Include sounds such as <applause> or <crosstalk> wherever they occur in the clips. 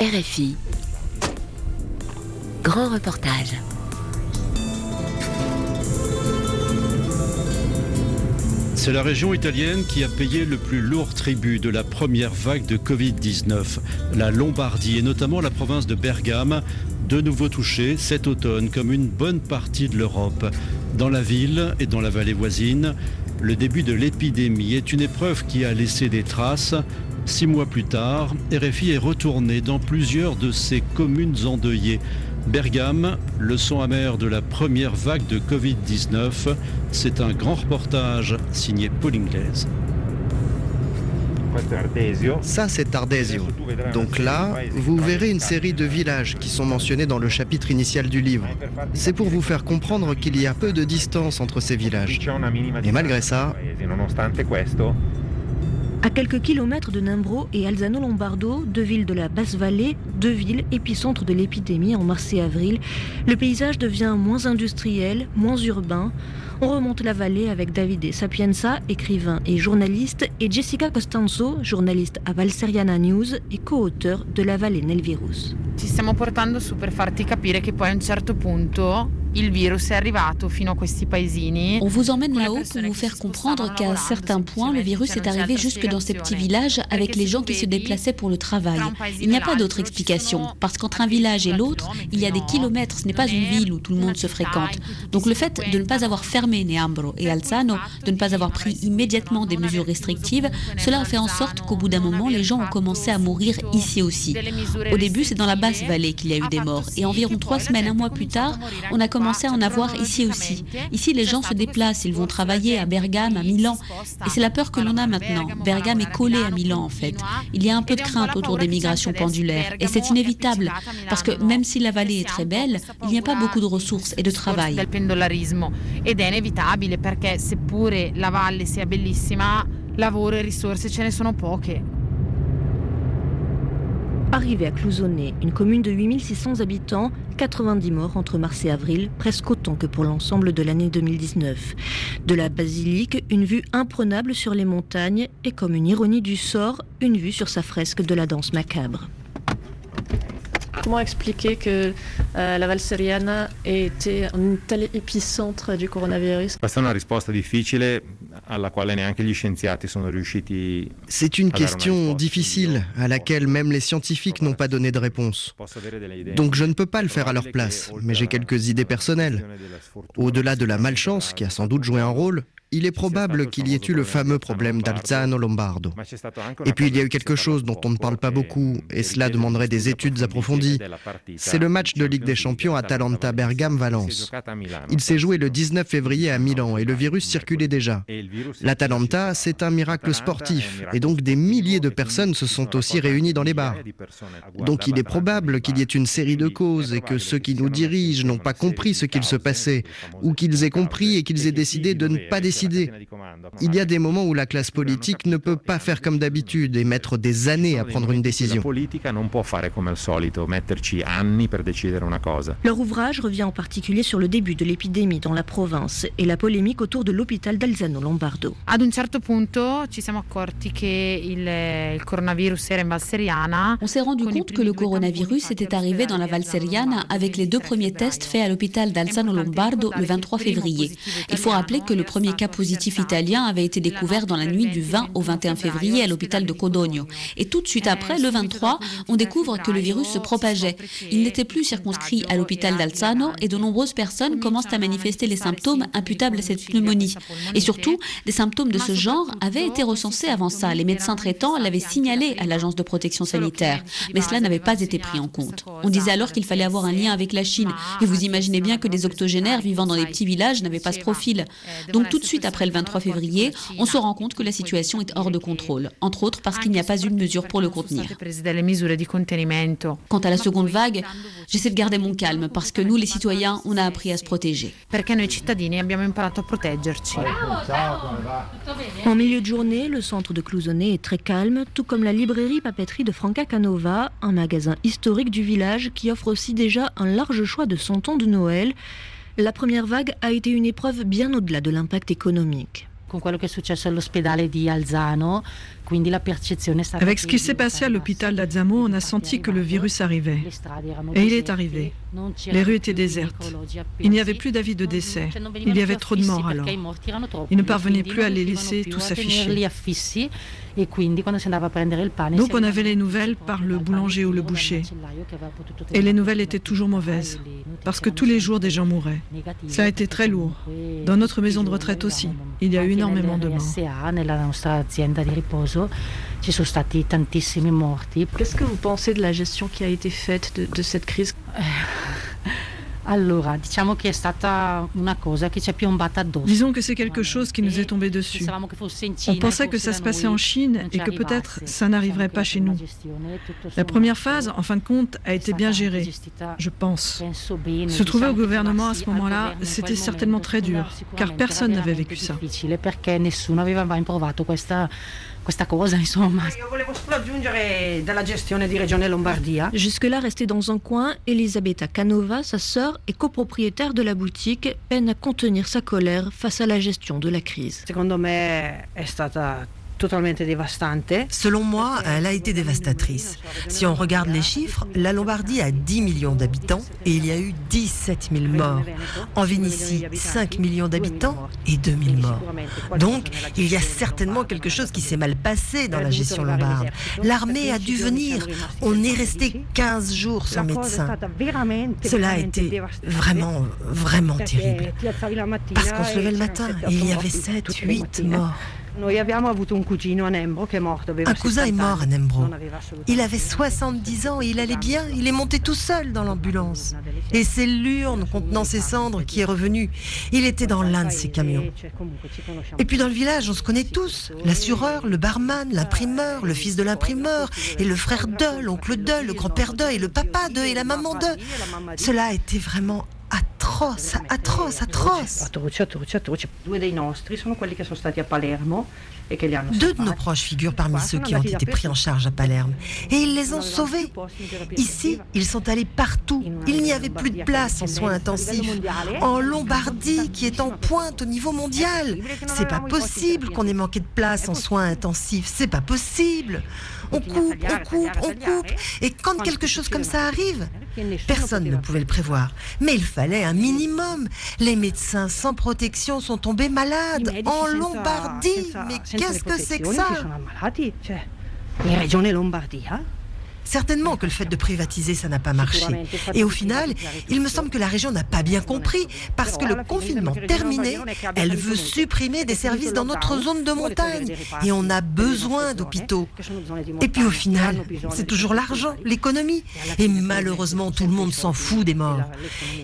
RFI. Grand reportage. C'est la région italienne qui a payé le plus lourd tribut de la première vague de Covid-19. La Lombardie et notamment la province de Bergame, de nouveau touchée cet automne comme une bonne partie de l'Europe. Dans la ville et dans la vallée voisine, le début de l'épidémie est une épreuve qui a laissé des traces. Six mois plus tard, RFI est retourné dans plusieurs de ces communes endeuillées. Bergame, leçon amère de la première vague de Covid-19, c'est un grand reportage signé Paul Inglaise. Ça, c'est Ardesio. Donc là, vous verrez une série de villages qui sont mentionnés dans le chapitre initial du livre. C'est pour vous faire comprendre qu'il y a peu de distance entre ces villages. Et malgré ça, à quelques kilomètres de Nimbro et Alzano Lombardo, deux villes de la basse-vallée, deux villes épicentres de l'épidémie en mars et avril, le paysage devient moins industriel, moins urbain. On remonte la vallée avec Davide Sapienza, écrivain et journaliste, et Jessica Costanzo, journaliste à Valseriana News et co-auteur de La vallée nel virus. Ci stiamo portando su per farti capire che poi a un certo punto On vous emmène là-haut pour vous faire comprendre qu'à un certain point, le virus est arrivé jusque dans ces petits villages avec les gens qui se déplaçaient pour le travail. Il n'y a pas d'autre explication, parce qu'entre un village et l'autre, il y a des kilomètres, ce n'est pas une ville où tout le monde se fréquente. Donc le fait de ne pas avoir fermé Neambro et Alzano, de ne pas avoir pris immédiatement des mesures restrictives, cela a fait en sorte qu'au bout d'un moment, les gens ont commencé à mourir ici aussi. Au début, c'est dans la basse vallée qu'il y a eu des morts, et environ trois semaines, un mois plus tard, on a commencé commencé à en avoir ici aussi. Ici, les gens se déplacent, ils vont travailler à Bergame, à Milan. Et c'est la peur que l'on a maintenant. Bergame est collé à Milan, en fait. Il y a un peu de crainte autour des migrations pendulaires. Et c'est inévitable, parce que même si la vallée est très belle, il n'y a pas beaucoup de ressources et de travail. La. Arrivé à Clousonnet, une commune de 8600 habitants, 90 morts entre mars et avril, presque autant que pour l'ensemble de l'année 2019. De la basilique, une vue imprenable sur les montagnes et comme une ironie du sort, une vue sur sa fresque de la danse macabre. Comment expliquer que euh, la Valseriana ait été un tel épicentre du coronavirus? C'est une risposta difficile alla quale neanche gli scienziati sono riusciti C'est une question difficile à laquelle même les scientifiques n'ont pas donné de réponse. Donc je ne peux pas le faire à leur place, mais j'ai quelques idées personnelles. Au-delà de la malchance qui a sans doute joué un rôle, il est probable qu'il y ait eu le fameux problème d'Alzano Lombardo. Et puis il y a eu quelque chose dont on ne parle pas beaucoup, et cela demanderait des études approfondies. C'est le match de Ligue des Champions Atalanta-Bergame-Valence. Il s'est joué le 19 février à Milan, et le virus circulait déjà. L'Atalanta, c'est un miracle sportif, et donc des milliers de personnes se sont aussi réunies dans les bars. Donc il est probable qu'il y ait une série de causes, et que ceux qui nous dirigent n'ont pas compris ce qu'il se passait, ou qu'ils aient compris et qu'ils aient décidé de ne pas décider il y a des moments où la classe politique ne peut pas faire comme d'habitude et mettre des années à prendre une décision. Leur ouvrage revient en particulier sur le début de l'épidémie dans la province et la polémique autour de l'hôpital d'Alzano Lombardo. On s'est rendu compte que le coronavirus était arrivé dans la Valseriana avec les deux premiers tests faits à l'hôpital d'Alzano Lombardo le 23 février. Il faut rappeler que le premier cas positif italien avait été découvert dans la nuit du 20 au 21 février à l'hôpital de Codogno. Et tout de suite après, le 23, on découvre que le virus se propageait. Il n'était plus circonscrit à l'hôpital d'Alzano et de nombreuses personnes commencent à manifester les symptômes imputables à cette pneumonie. Et surtout, des symptômes de ce genre avaient été recensés avant ça. Les médecins traitants l'avaient signalé à l'agence de protection sanitaire. Mais cela n'avait pas été pris en compte. On disait alors qu'il fallait avoir un lien avec la Chine. Et vous imaginez bien que des octogénaires vivant dans des petits villages n'avaient pas ce profil. Donc tout de suite après le 23 février, on se rend compte que la situation est hors de contrôle, entre autres parce qu'il n'y a pas eu de mesure pour le contenir. Quant à la seconde vague, j'essaie de garder mon calme parce que nous, les citoyens, on a appris à se protéger. En milieu de journée, le centre de Clousonnet est très calme, tout comme la librairie papeterie de Franca Canova, un magasin historique du village qui offre aussi déjà un large choix de santons de Noël la première vague a été une épreuve bien au-delà de l'impact économique. Avec ce qui s'est passé à l'hôpital d'Alzano, on a senti que le virus arrivait. Et il est arrivé. Les rues étaient désertes. Il n'y avait plus d'avis de décès. Il y avait trop de morts alors. Ils ne parvenaient plus à les laisser tous affichés. Donc on avait les nouvelles par le boulanger ou le boucher. Et les nouvelles étaient toujours mauvaises, parce que tous les jours des gens mouraient. Ça a été très lourd. Dans notre maison de retraite aussi, il y a eu énormément de morts. Qu'est-ce que vous pensez de la gestion qui a été faite de, de cette crise? <laughs> Disons que c'est quelque chose qui nous est tombé dessus. On pensait que ça se passait en Chine et que peut-être ça n'arriverait pas chez nous. La première phase, en fin de compte, a été bien gérée, je pense. Se trouver au gouvernement à ce moment-là, c'était certainement très dur, car personne n'avait vécu ça. Jusque-là restée dans un coin, Elisabetta Canova, sa sœur et copropriétaire de la boutique, peine à contenir sa colère face à la gestion de la crise. Selon moi, elle a été dévastatrice. Si on regarde les chiffres, la Lombardie a 10 millions d'habitants et il y a eu 17 000 morts. En Vénitie, 5 millions d'habitants et 2 000 morts. Donc, il y a certainement quelque chose qui s'est mal passé dans la gestion lombarde. L'armée a dû venir. On est resté 15 jours sans médecin. Cela a été vraiment, vraiment terrible. Parce qu'on se levait le matin et il y avait 7, 8 morts. Un cousin est mort à Nembro. Il avait 70 ans et il allait bien. Il est monté tout seul dans l'ambulance. Et c'est l'urne contenant ses cendres qui est revenue. Il était dans l'un de ses camions. Et puis dans le village, on se connaît tous. L'assureur, le barman, l'imprimeur, le fils de l'imprimeur, et le frère de, l'oncle de, le grand-père de, et le papa de, et la maman de. Cela a été vraiment atroce, atroce, atroce. Truce, truce, truce. Due dei nostri sono quelli che sono stati a Palermo Deux de nos proches figurent parmi ceux qui ont été pris en charge à Palerme. Et ils les ont sauvés. Ici, ils sont allés partout. Il n'y avait plus de place en soins intensifs. En Lombardie, qui est en pointe au niveau mondial. C'est pas possible qu'on ait manqué de place en soins intensifs. C'est pas possible. On coupe, on coupe, on coupe. Et quand quelque chose comme ça arrive, personne ne pouvait le prévoir. Mais il fallait un minimum. Les médecins sans protection sont tombés malades en Lombardie. Mais qu'est-ce que c'est que ça Certainement que le fait de privatiser, ça n'a pas marché. Et au final, il me semble que la région n'a pas bien compris, parce que le confinement terminé, elle veut supprimer des services dans notre zone de montagne. Et on a besoin d'hôpitaux. Et puis au final, c'est toujours l'argent, l'économie. Et malheureusement, tout le monde s'en fout des morts.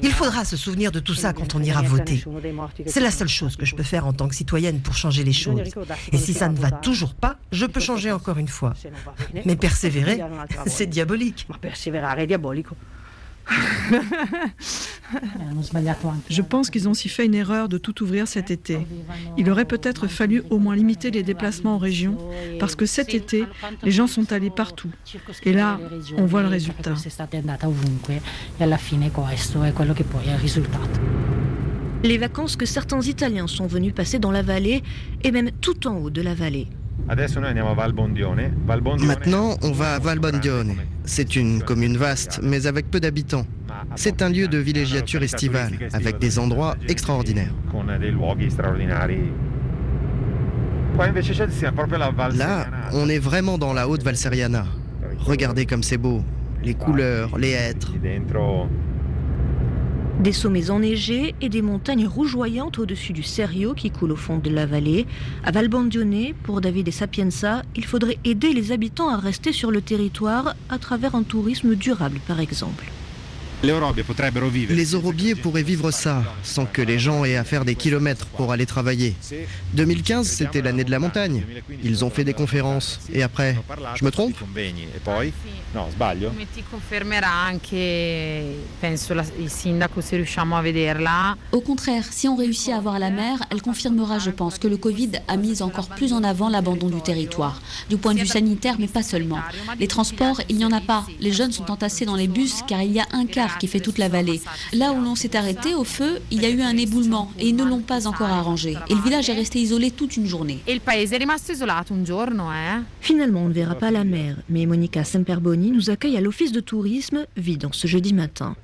Il faudra se souvenir de tout ça quand on ira voter. C'est la seule chose que je peux faire en tant que citoyenne pour changer les choses. Et si ça ne va toujours pas, je peux changer encore une fois. Mais persévérer, <laughs> c'est diabolique. <laughs> Je pense qu'ils ont aussi fait une erreur de tout ouvrir cet été. Il aurait peut-être fallu au moins limiter les déplacements en région, parce que cet été, les gens sont allés partout. Et là, on voit le résultat. Les vacances que certains Italiens sont venus passer dans la vallée, et même tout en haut de la vallée. Maintenant, on va à Valbondione. C'est une commune vaste, mais avec peu d'habitants. C'est un lieu de villégiature estivale, avec des endroits extraordinaires. Là, on est vraiment dans la haute Valseriana. Regardez comme c'est beau. Les couleurs, les hêtres. Des sommets enneigés et des montagnes rougeoyantes au-dessus du Serio qui coule au fond de la vallée. À Valbandione, pour David et Sapienza, il faudrait aider les habitants à rester sur le territoire à travers un tourisme durable, par exemple. Les Orobiers pourraient vivre ça, sans que les gens aient à faire des kilomètres pour aller travailler. 2015, c'était l'année de la montagne. Ils ont fait des conférences. Et après, je me trompe Au contraire, si on réussit à voir la mer, elle confirmera, je pense, que le Covid a mis encore plus en avant l'abandon du territoire. Du point de vue sanitaire, mais pas seulement. Les transports, il n'y en a pas. Les jeunes sont entassés dans les bus car il y a un cas rivière qui fait toute la vallée. Là où l'on s'est arrêté au feu, il y a eu un éboulement et ils ne l'ont pas encore arrangé. Et le village est resté isolé toute une journée. Et le pays est resté isolé un giorno, eh? Finalement, on ne verra pas la mer, mais Monica Semperboni nous accueille à l'office de tourisme vide ce jeudi matin.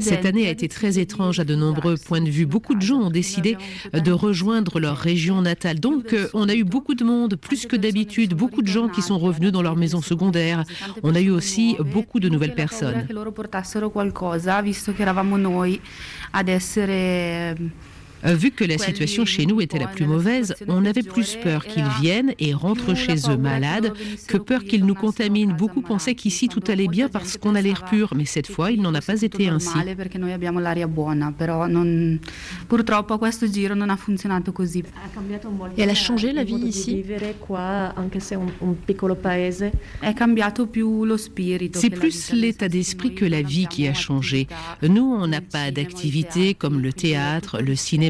Cette année a été très étrange à de nombreux points de vue. Beaucoup de gens ont décidé de rejoindre leur région natale. Donc, euh, on a eu beaucoup de monde, plus que d'habitude, beaucoup de gens qui sont revenus dans leur maison secondaire. On a eu aussi beaucoup de nouvelles personnes. Euh, vu que la situation chez nous était la plus mauvaise, on avait plus peur qu'ils viennent et rentrent chez eux malades que peur qu'ils nous contaminent. Beaucoup pensaient qu'ici tout allait bien parce qu'on a l'air pur, mais cette fois, il n'en a pas été ainsi. Et elle a changé la vie ici? C'est plus l'état d'esprit que la vie qui a changé. Nous, on n'a pas d'activité comme le théâtre, le cinéma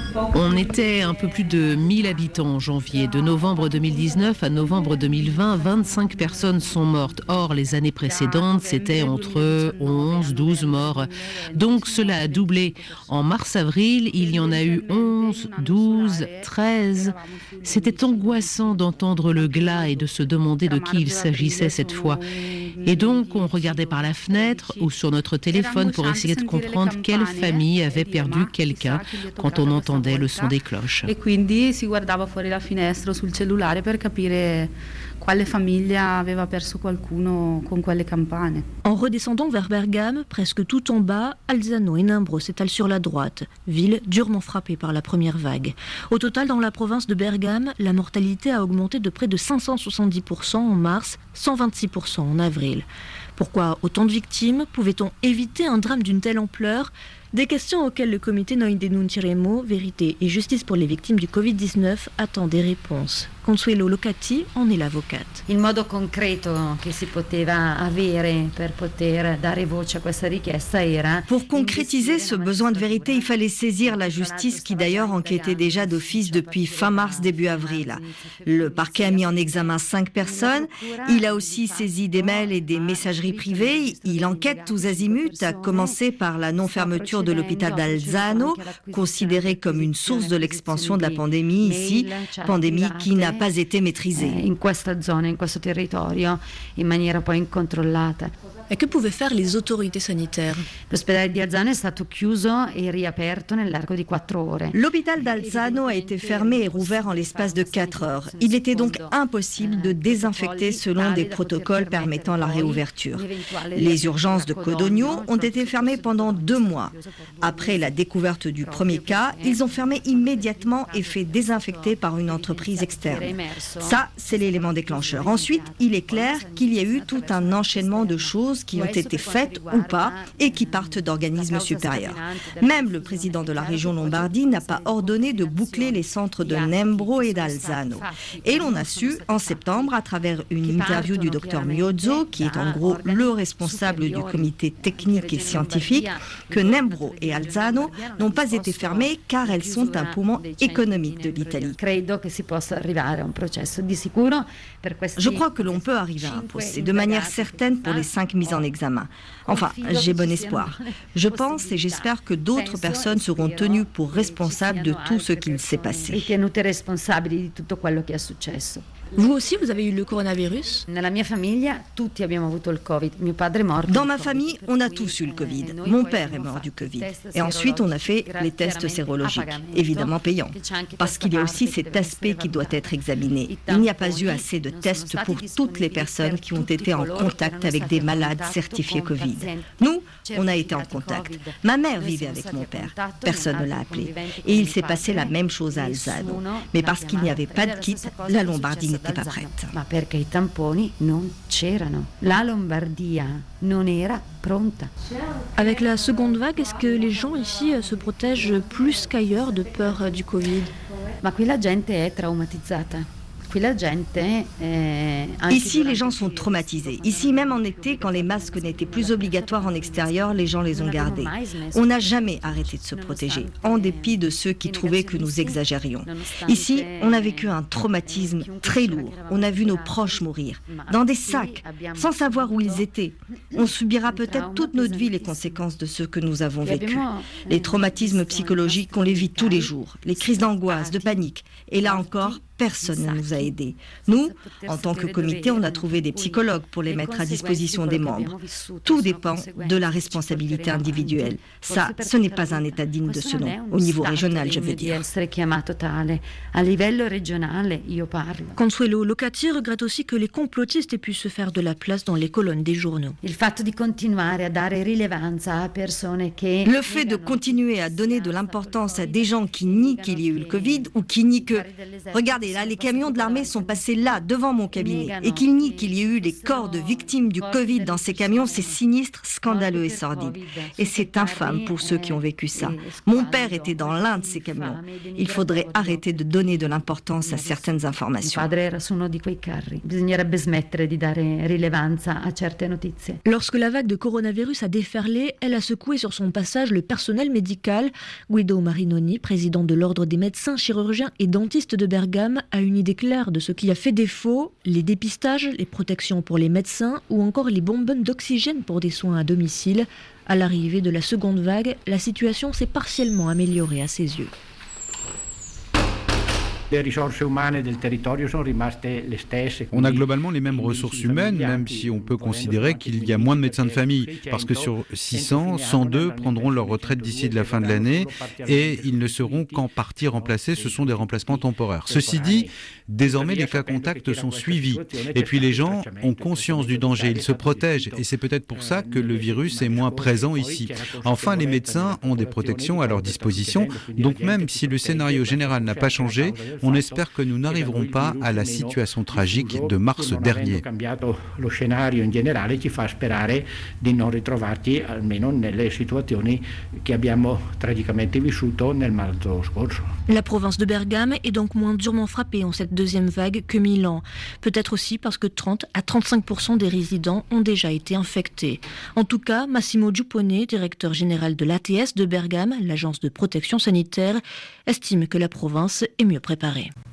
On était un peu plus de 1000 habitants en janvier. De novembre 2019 à novembre 2020, 25 personnes sont mortes. Or, les années précédentes, c'était entre 11, 12 morts. Donc cela a doublé. En mars-avril, il y en a eu 11, 12, 13. C'était angoissant d'entendre le glas et de se demander de qui il s'agissait cette fois. Et donc, on regardait par la fenêtre ou sur notre téléphone pour essayer de comprendre quelle famille avait perdu quelqu'un quand on entendait del, le le le le le le le le le le le le le le le quale famiglia quelle. En redescendant vers Bergame, presque tout en bas, Alzano et Nimbro s'étalent sur la droite, ville durement frappée par la première vague. Au total, dans la province de Bergame, la mortalité a augmenté de près de 570% en mars, 126% en avril. Pourquoi autant de victimes? Pouvait-on éviter un drame d'une telle ampleur? Des questions auxquelles le comité Noi Denunceremo, Vérité et Justice pour les victimes du Covid-19 attend des réponses. Consuelo Locati en est l'avocate. Il modo concreto che si poteva avere per poter dare voce a questa richiesta era Pour concrétiser ce besoin de vérité, il fallait saisir la justice qui d'ailleurs enquêtait déjà d'office depuis fin mars début avril. Le parquet a mis en examen cinq personnes, il a aussi saisi des mails et des messageries privées, il enquête tous azimuts, à commencer par la non-fermeture de l'hôpital d'Alzano, considéré comme une source de l'expansion de la pandémie ici, pandémie qui n'a pas été maîtrisée. Eh, in questa zona, in questo territorio, in maniera poi incontrollata. Et que pouvaient faire les autorités sanitaires L'ospedale di Alzano è stato chiuso e riaperto nell'arco di 4 ore. L'hôpital d'Alzano a été fermé et rouvert en l'espace de 4 heures. Il était donc impossible de désinfecter selon des protocoles permettant la réouverture. Les urgences de Codogno ont été fermées pendant deux mois. Après la découverte du premier cas, ils ont fermé immédiatement et fait désinfecter par une entreprise externe. Ça, c'est l'élément déclencheur. Ensuite, il est clair qu'il y a eu tout un enchaînement de choses qui ont été faites ou pas et qui partent d'organismes supérieurs. Même le président de la région Lombardie n'a pas ordonné de boucler les centres de Nembro et d'Alzano. Et l'on a su en septembre, à travers une interview du docteur Miozzo, qui est en gros le responsable du comité technique et scientifique, que Nembro et Alzano n'ont pas été fermées car elles sont un poumon économique de l'Italie. Je crois que l'on peut arriver à un procès de manière certaine pour les cinq mis en examen. Enfin, j'ai bon espoir. Je pense et j'espère que d'autres personnes seront tenues pour responsables de tout ce qu'il s'est passé. Vous aussi, vous avez eu le coronavirus Dans ma famille, on a tous eu le Covid. Mon père est mort du Covid. Et ensuite, on a fait les tests sérologiques, évidemment payants, parce qu'il y a aussi cet aspect qui doit être examiné. Il n'y a pas eu assez de tests pour toutes les personnes qui ont été en contact avec des malades certifiés Covid. Nous, on a été en contact. Ma mère vivait avec mon père. Personne ne l'a appelé. Et il s'est passé la même chose à Alzano. Mais parce qu'il n'y avait pas de kit, la Lombardie n'était pas prête. Avec la seconde vague, est-ce que les gens ici euh, se protègent plus qu'ailleurs de peur euh, du Covid Ma qui la gente è traumatizzata. Eh, Ici, les gens sont traumatisés. Ici, même en été, quand les masques n'étaient plus obligatoires en extérieur, les gens les ont gardés. On n'a jamais arrêté de se protéger, en dépit de ceux qui trouvaient que nous exagérions. Ici, on a vécu un traumatisme très lourd. On a vu nos proches mourir, dans des sacs, sans savoir où ils étaient. On subira peut-être toute notre vie les conséquences de ce que nous avons vécu. Les traumatismes psychologiques, on les vit tous les jours. Les crises d'angoisse, de panique. Et là encore, personne ne nous a aidés. Nous, en tant que comité, on a trouvé des psychologues pour les mettre à disposition des membres. Tout dépend de la responsabilité individuelle. Ça, ce n'est pas un état digne de ce nom, au niveau régional, je veux dire. Consuelo Locati regrette aussi que les complotistes aient pu se faire de la place dans les colonnes des journaux. Le fait de continuer à donner de l'importance à des gens qui nient qu'il y ait eu le Covid ou qui nient que... Regardez, là, les camions de l'armée sont passés là, devant mon cabinet. Et qu'il nie qu'il y ait eu des corps de victimes du Covid dans ces camions, c'est sinistre, scandaleux et sordide. Et c'est infâme pour ceux qui ont vécu ça. Mon père était dans l'un de ces camions. Il faudrait arrêter de donner de l'importance à certaines informations. Lorsque la vague de coronavirus a déferlé, elle a secoué sur son passage le personnel médical. Guido Marinoni, président de l'Ordre des médecins, chirurgiens et dentistes de Bergame, a une idée claire de ce qui a fait défaut, les dépistages, les protections pour les médecins ou encore les bonbonnes d'oxygène pour des soins à domicile. À l'arrivée de la seconde vague, la situation s'est partiellement améliorée à ses yeux. On a globalement les mêmes ressources humaines, même si on peut considérer qu'il y a moins de médecins de famille, parce que sur 600, 102 prendront leur retraite d'ici de la fin de l'année et ils ne seront qu'en partie remplacés, ce sont des remplacements temporaires. Ceci dit, désormais les cas contacts sont suivis et puis les gens ont conscience du danger, ils se protègent et c'est peut-être pour ça que le virus est moins présent ici. Enfin, les médecins ont des protections à leur disposition, donc même si le scénario général n'a pas changé, on espère que nous n'arriverons pas à la situation tragique de mars dernier. La province de Bergame est donc moins durement frappée en cette deuxième vague que Milan. Peut-être aussi parce que 30 à 35% des résidents ont déjà été infectés. En tout cas, Massimo Giuppone, directeur général de l'ATS de Bergame, l'agence de protection sanitaire, estime que la province est mieux préparée.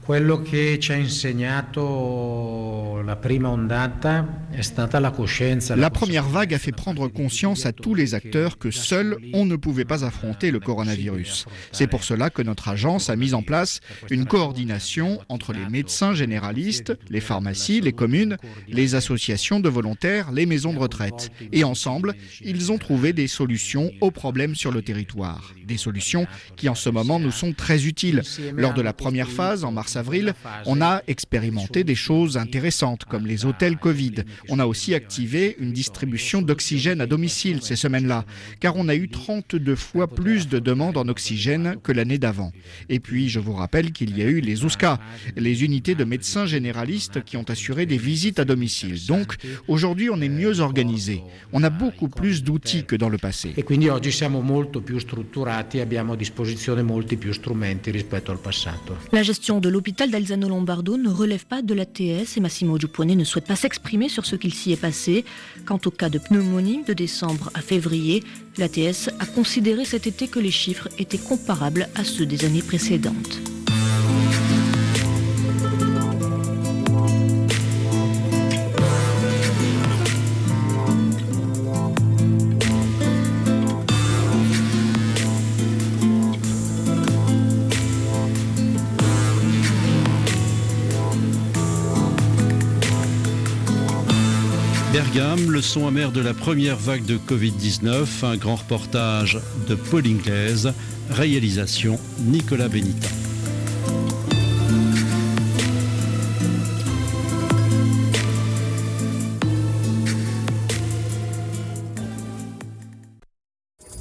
Quello che ci ha insegnato la prima ondata è stata la coscienza. La première vague a fait prendre conscience à tous les acteurs que seul on ne pouvait pas affronter le coronavirus. C'est pour cela que notre agence a mis en place une coordination entre les médecins généralistes, les pharmacies, les communes, les associations de volontaires, les maisons de retraite. Et ensemble, ils ont trouvé des solutions aux problèmes sur le territoire. Des solutions qui en ce moment nous sont très utiles. Lors de la première phase, en mars avril, on a expérimenté des choses intéressantes comme les hôtels Covid. On a aussi activé une distribution d'oxygène à domicile ces semaines-là, car on a eu 32 fois plus de demandes en oxygène que l'année d'avant. Et puis, je vous rappelle qu'il y a eu les OUSCA, les unités de médecins généralistes qui ont assuré des visites à domicile. Donc, aujourd'hui, on est mieux organisé. On a beaucoup plus d'outils que dans le passé. Et quindi oggi siamo molto più strutturati, abbiamo a disposizione molti più strumenti rispetto al passato. La gestion de l'hôpital l'hôpital d'Alzano Lombardo ne relève pas de l'ATS et Massimo Giuppone ne souhaite pas s'exprimer sur ce qu'il s'y est passé. Quant au cas de pneumonie de décembre à février, l'ATS a considéré cet été que les chiffres étaient comparables à ceux des années précédentes. Le son amer de la première vague de Covid-19, un grand reportage de Paul Inglaise, réalisation Nicolas Benita.